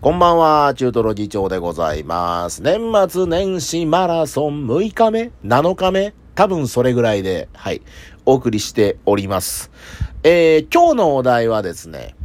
こんばんは、中トロ議長でございます。年末年始マラソン6日目 ?7 日目？多分それぐらいで、はい、お送りしております。えー、今日のお題はですね、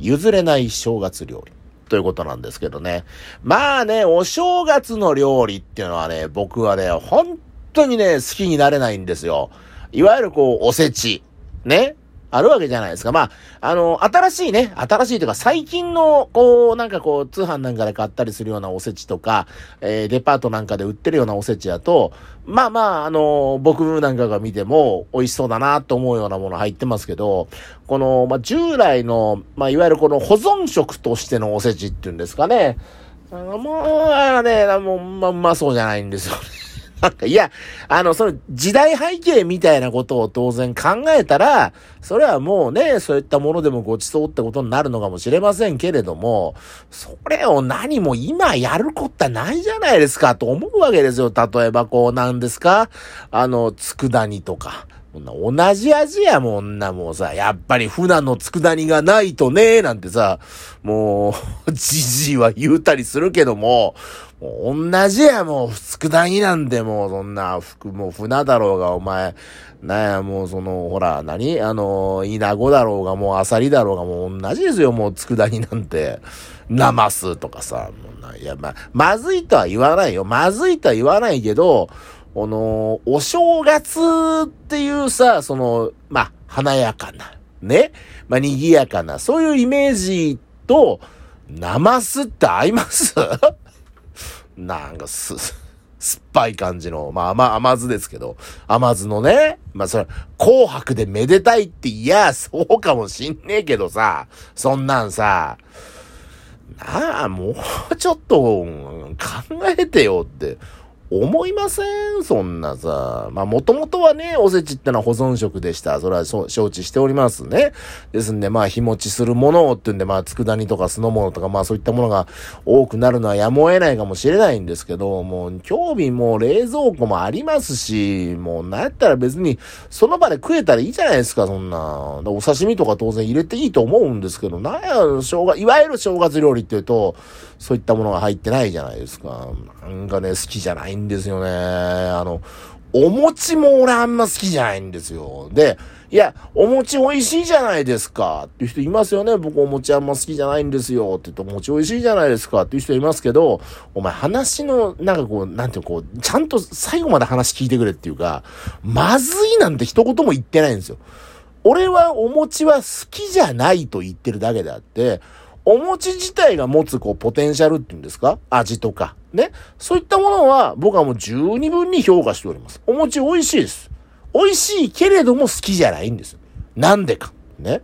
譲れない正月料理。ということなんですけどね。まあね、お正月の料理っていうのはね、僕はね、本当にね、好きになれないんですよ。いわゆるこう、おせち。ね？あるわけじゃないですか。まあ、あの、新しいね、新しいというか最近の、こう、なんかこう、通販なんかで買ったりするようなおせちとか、えー、デパートなんかで売ってるようなおせちだと、まあまあ、あの、僕なんかが見ても美味しそうだなと思うようなもの入ってますけど、この、まあ、従来の、まあ、いわゆるこの保存食としてのおせちっていうんですかね。あのもう、ね、もう、まあ、うまそうじゃないんですよ。なんか、いや、あの、その時代背景みたいなことを当然考えたら、それはもうね、そういったものでもごちそうってことになるのかもしれませんけれども、それを何も今やることはないじゃないですかと思うわけですよ。例えばこうなんですか？あの、佃煮とか。同じ味やもんな、もうさ、やっぱり船の佃煮がないとね、なんてさ、もう、じじいは言うたりするけども、もう同じや、もう、佃煮なんで、もう、そんな、服、も船だろうが、お前、なんや、もう、その、ほら、何？あの、稲子だろうが、もう、アサリだろうが、もう、同じですよ、もう、佃煮なんて。ナマスとかさ、もうな、いや、ま、まずいとは言わないよ。まずいとは言わないけど、この、お正月っていうさ、その、まあ、華やかな、ね、まあ、賑やかな、そういうイメージと、ナマスって合います？なんかす、酸っぱい感じの、まあ、甘、甘酢ですけど、甘酢のね、まあ、それ、紅白でめでたいって、いや、そうかもしんねえけどさ、そんなんさ、なあ、もうちょっと考えてよって思いません？そんなさ。まあ、もともとはね、おせちってのは保存食でした。それは承知しておりますね。ですんで、まあ、日持ちするものっていうんで、まあ、佃煮とか酢の物とか、まあ、そういったものが多くなるのはやむを得ないかもしれないんですけど、もう、興味も冷蔵庫もありますし、もう、なんやったら別に、その場で食えたらいいじゃないですか、そんな。お刺身とか当然入れていいと思うんですけど、なんや、正月、いわゆる正月料理っていうと、そういったものが入ってないじゃないですか。なんかね、好きじゃないんですよね。あの、お餅も俺あんま好きじゃないんですよ。で、いや、お餅美味しいじゃないですかっていう人いますよね。僕お餅あんま好きじゃないんですよって言うと、お餅美味しいじゃないですかっていう人いますけど、お前話の、なんかこう、なんていうこう、ちゃんと最後まで話聞いてくれっていうか、まずいなんて一言も言ってないんですよ。俺はお餅は好きじゃないと言ってるだけであって、お餅自体が持つこうポテンシャルっていうんですか？味とか。ね。そういったものは僕はもう十二分に評価しております。お餅美味しいです。美味しいけれども好きじゃないんです。なんでか。ね。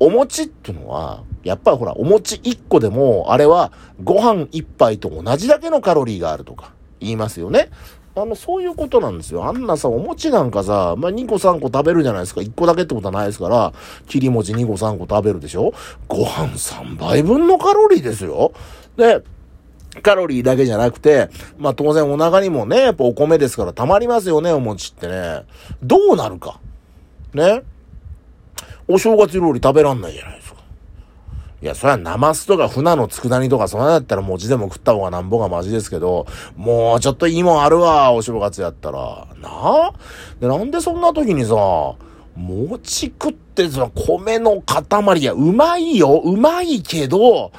お餅っていうのは、やっぱりほら、お餅1個でも、あれはご飯1杯と同じだけのカロリーがあるとか言いますよね。あの、そういうことなんですよ。あんなさ、お餅なんかさ、まあ、2個3個食べるじゃないですか。1個だけってことはないですから、切り餅2個3個食べるでしょご飯3倍分のカロリーですよ。で、カロリーだけじゃなくて、まあ、当然お腹にもね、やっぱお米ですから溜まりますよね、お餅ってね。どうなるか。ね。お正月料理食べらんないじゃないですか。いや、それはナマスとか船の佃煮とかそんなだったら餅でも食った方がなんぼがマジですけど、もうちょっといいもんあるわ、お正月やったら。な？あで、なんでそんな時にさ、餅食ってさ、米の塊、や、うまいよ、うまいけど、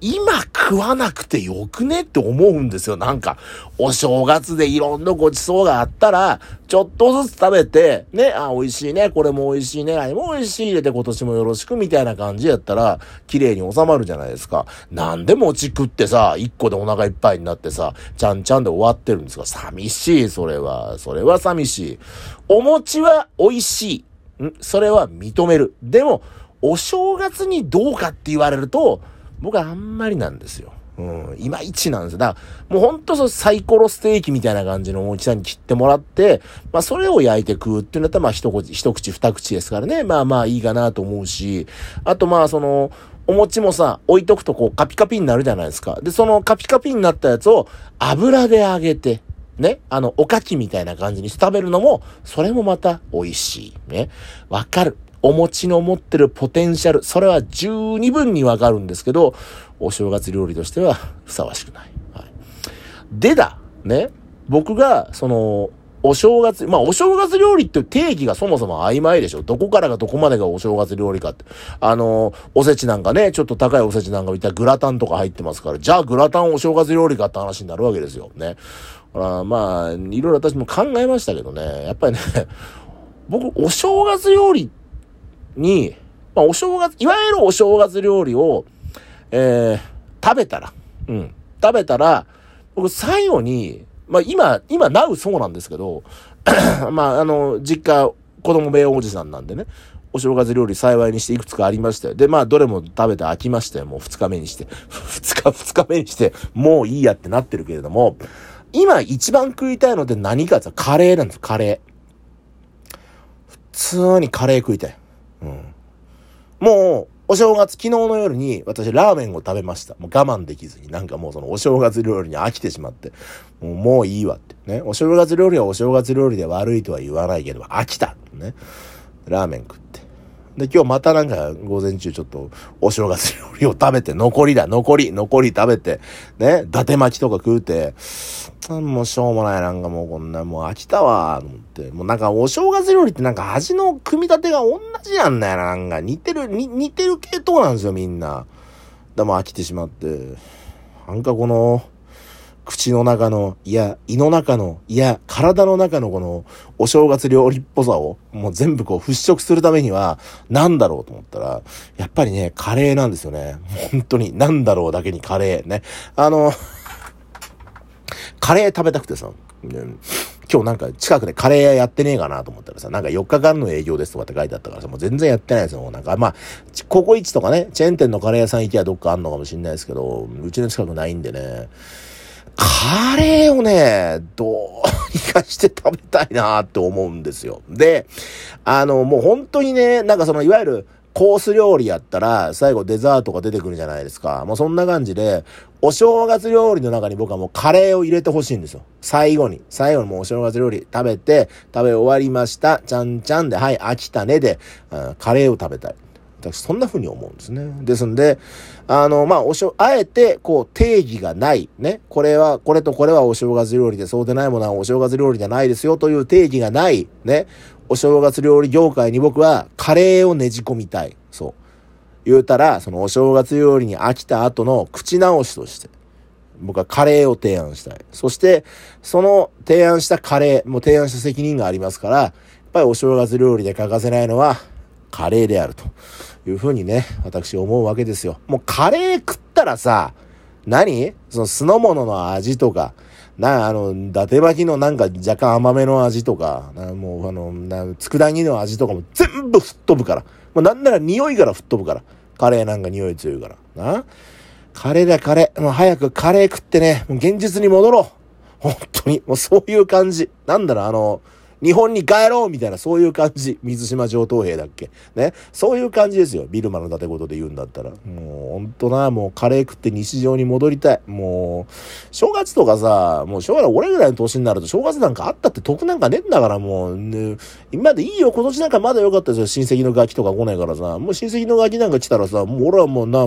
今食わなくてよくねって思うんですよ。なんか、お正月でいろんなごちそうがあったら、ちょっとずつ食べて、ね、あ、美味しいね、これも美味しいね、あれも美味しい入れて今年もよろしくみたいな感じやったら、綺麗に収まるじゃないですか。なんで餅食ってさ、一個でお腹いっぱいになってさ、ちゃんちゃんで終わってるんですか？寂しい、それは。それは寂しい。お餅は美味しい。ん？それは認める。でも、お正月にどうかって言われると、僕はあんまりなんですよ。うん、いまいちなんですよ。だから、もうほんとそサイコロステーキみたいな感じの大きさんに切ってもらって、まあそれを焼いて食うっていうんだったら、まあ一口、一口二口ですからね。まあまあいいかなと思うし、あとまあその、お餅もさ、置いとくとこうカピカピになるじゃないですか。で、そのカピカピになったやつを油で揚げて、ね、あの、おかきみたいな感じにして食べるのも、それもまた美味しい。ね。わかる。お餅の持ってるポテンシャル、それは十二分にわかるんですけど、お正月料理としては ふさわしくない。はい、でだ、ね、僕が、その、お正月、まあお正月料理っていう定義がそもそも曖昧でしょ。どこからがどこまでがお正月料理かって。あの、おせちなんかね、ちょっと高いおせちなんか見たらグラタンとか入ってますから、じゃあグラタンお正月料理かって話になるわけですよ。ね。あまあ、いろいろ私も考えましたけどね、やっぱりね、僕、お正月料理ってに、まあお正月、いわゆるお正月料理を、えー、食べたら、うん、食べたら、僕最後に、まあ今、今、なうそうなんですけど、まああの、実家、子供部屋おじさんなんでね、お正月料理幸いにしていくつかありましたよ。で、まあ、どれも食べて飽きましたよ。もう二日目にして。二日、二日目にして、もういいやってなってるけれども、今一番食いたいのって何かってカレーなんです、カレー。普通にカレー食いたい。うん。もう、お正月、昨日の夜に私ラーメンを食べました。もう我慢できずに。なんかもうそのお正月料理に飽きてしまって。もうもういいわって。ね。お正月料理はお正月料理で悪いとは言わないけど、飽きた。ね。ラーメン食って。で、今日またなんか午前中ちょっとお正月料理を食べて、残りだ、残り、残り食べて、ね、伊達巻きとか食うて、もうしょうもない、なんかもうこんな、もう飽きたわ、と思って。もうなんかお正月料理ってなんか味の組み立てが同じなんだよな、なんか似てる、似てる系統なんですよ、みんな。でも飽きてしまって。なんかこの、口の中の、いや、胃の中の、いや、体の中のこの、お正月料理っぽさを、もう全部こう払拭するためには、なんだろうと思ったら、やっぱりね、カレーなんですよね。本当に、なんだろうだけにカレーね。あの、カレー食べたくてさ、今日なんか近くでカレー屋やってねえかなと思ったらさ、なんか4日間の営業ですとかって書いてあったからさ、もう全然やってないですよ。なんかまあ、ココイチとかね、チェーン店のカレー屋さん行きゃどっかあんのかもしんないですけど、うちの近くないんでね、カレーをね、どうにかして食べたいなって思うんですよ。で、あの、もう本当にね、なんかその、いわゆる、コース料理やったら、最後デザートが出てくるじゃないですか。もうそんな感じで、お正月料理の中に僕はもうカレーを入れてほしいんですよ。最後に。最後にもうお正月料理食べて、食べ終わりました。ちゃんちゃんで、はい、飽きたねで、カレーを食べたい。私、そんな風に思うんですね。ですんで、あの、まあ、おしょ、あえて、こう、定義がない。ね。これは、これとこれはお正月料理で、そうでないものはお正月料理じゃないですよという定義がない。ね。お正月料理業界に僕は、カレーをねじ込みたい。そう。言うたら、そのお正月料理に飽きた後の口直しとして、僕はカレーを提案したい。そして、その提案したカレー、もう提案した責任がありますから、やっぱりお正月料理で欠かせないのは、カレーであると。いうふうにね、私思うわけですよ。もうカレー食ったらさ、何？その酢の物の味とか、な、あの、伊達巻きのなんか若干甘めの味とか、なもうあの、な、佃煮の味とかも全部吹っ飛ぶから。もうなんなら匂いから吹っ飛ぶから。カレーなんか匂い強いから。な？カレーだカレー。もう早くカレー食ってね、もう現実に戻ろう。本当に。もうそういう感じ。なんだろう、あの、日本に帰ろうみたいな、そういう感じ。水島上等兵だっけ？ね？そういう感じですよ。ビルマの建事で言うんだったら。もう、ほんとな、もうカレー食って日常に戻りたい。もう、正月とかさ、もう将来俺ぐらいの年になると正月なんかあったって得なんかねえんだから、もう、ね、今でいいよ。今年なんかまだ良かったですよ。親戚のガキとか来ないからさ。もう親戚のガキなんか来たらさ、もう俺はもうな、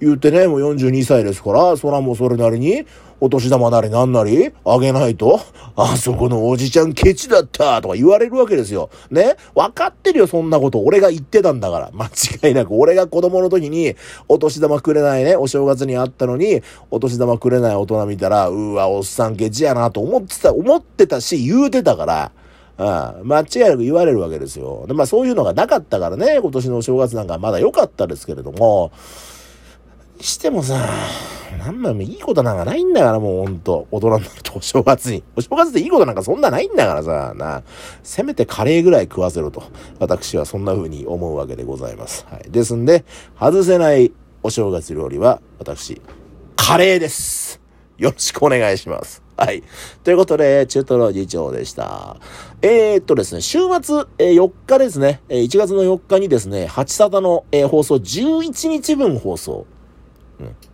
言うてね、もう42歳ですから、そらもうそれなりに、お年玉なりなんなりあげないと、あそこのおじちゃんケチだったとか言われるわけですよ。ね？分かってるよ、そんなこと。俺が言ってたんだから。間違いなく。俺が子供の時に、お年玉くれないね、お正月にあったのに、お年玉くれない大人見たら、うわ、おっさんケチやなと思ってた、思ってたし、言うてたから、ああ間違いなく言われるわけですよ。で、まあそういうのがなかったからね、今年のお正月なんかまだ良かったですけれども、してもさ、なんだいいことなんかないんだから、もうほんと。大人になるとお正月に。お正月でいいことなんかそんなないんだからさ、な。せめてカレーぐらい食わせろと。私はそんな風に思うわけでございます。はい。ですんで、外せないお正月料理は、私、カレーです。よろしくお願いします。はい。ということで、中トロ議長でした。えー、っとですね、週末、えー、4日ですね、えー、1月の4日にですね、8サタの、えー、放送11日分放送。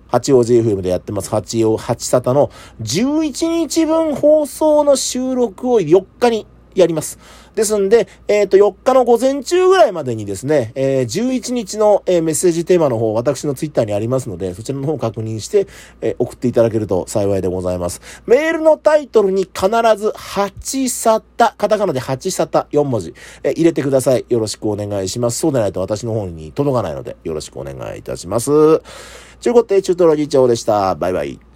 八王子 FM でやってます。八王、八沙汰の11日分放送の収録を4日にやります。ですんで、えっ、ー、と、4日の午前中ぐらいまでにですね、えー、11日の、えー、メッセージテーマの方、私のツイッターにありますので、そちらの方を確認して、えー、送っていただけると幸いでございます。メールのタイトルに必ず、8サタ、カタカナで8サタ4文字、えー、入れてください。よろしくお願いします。そうでないと私の方に届かないので、よろしくお願いいたします。ということで、中トロ議長でした。バイバイ。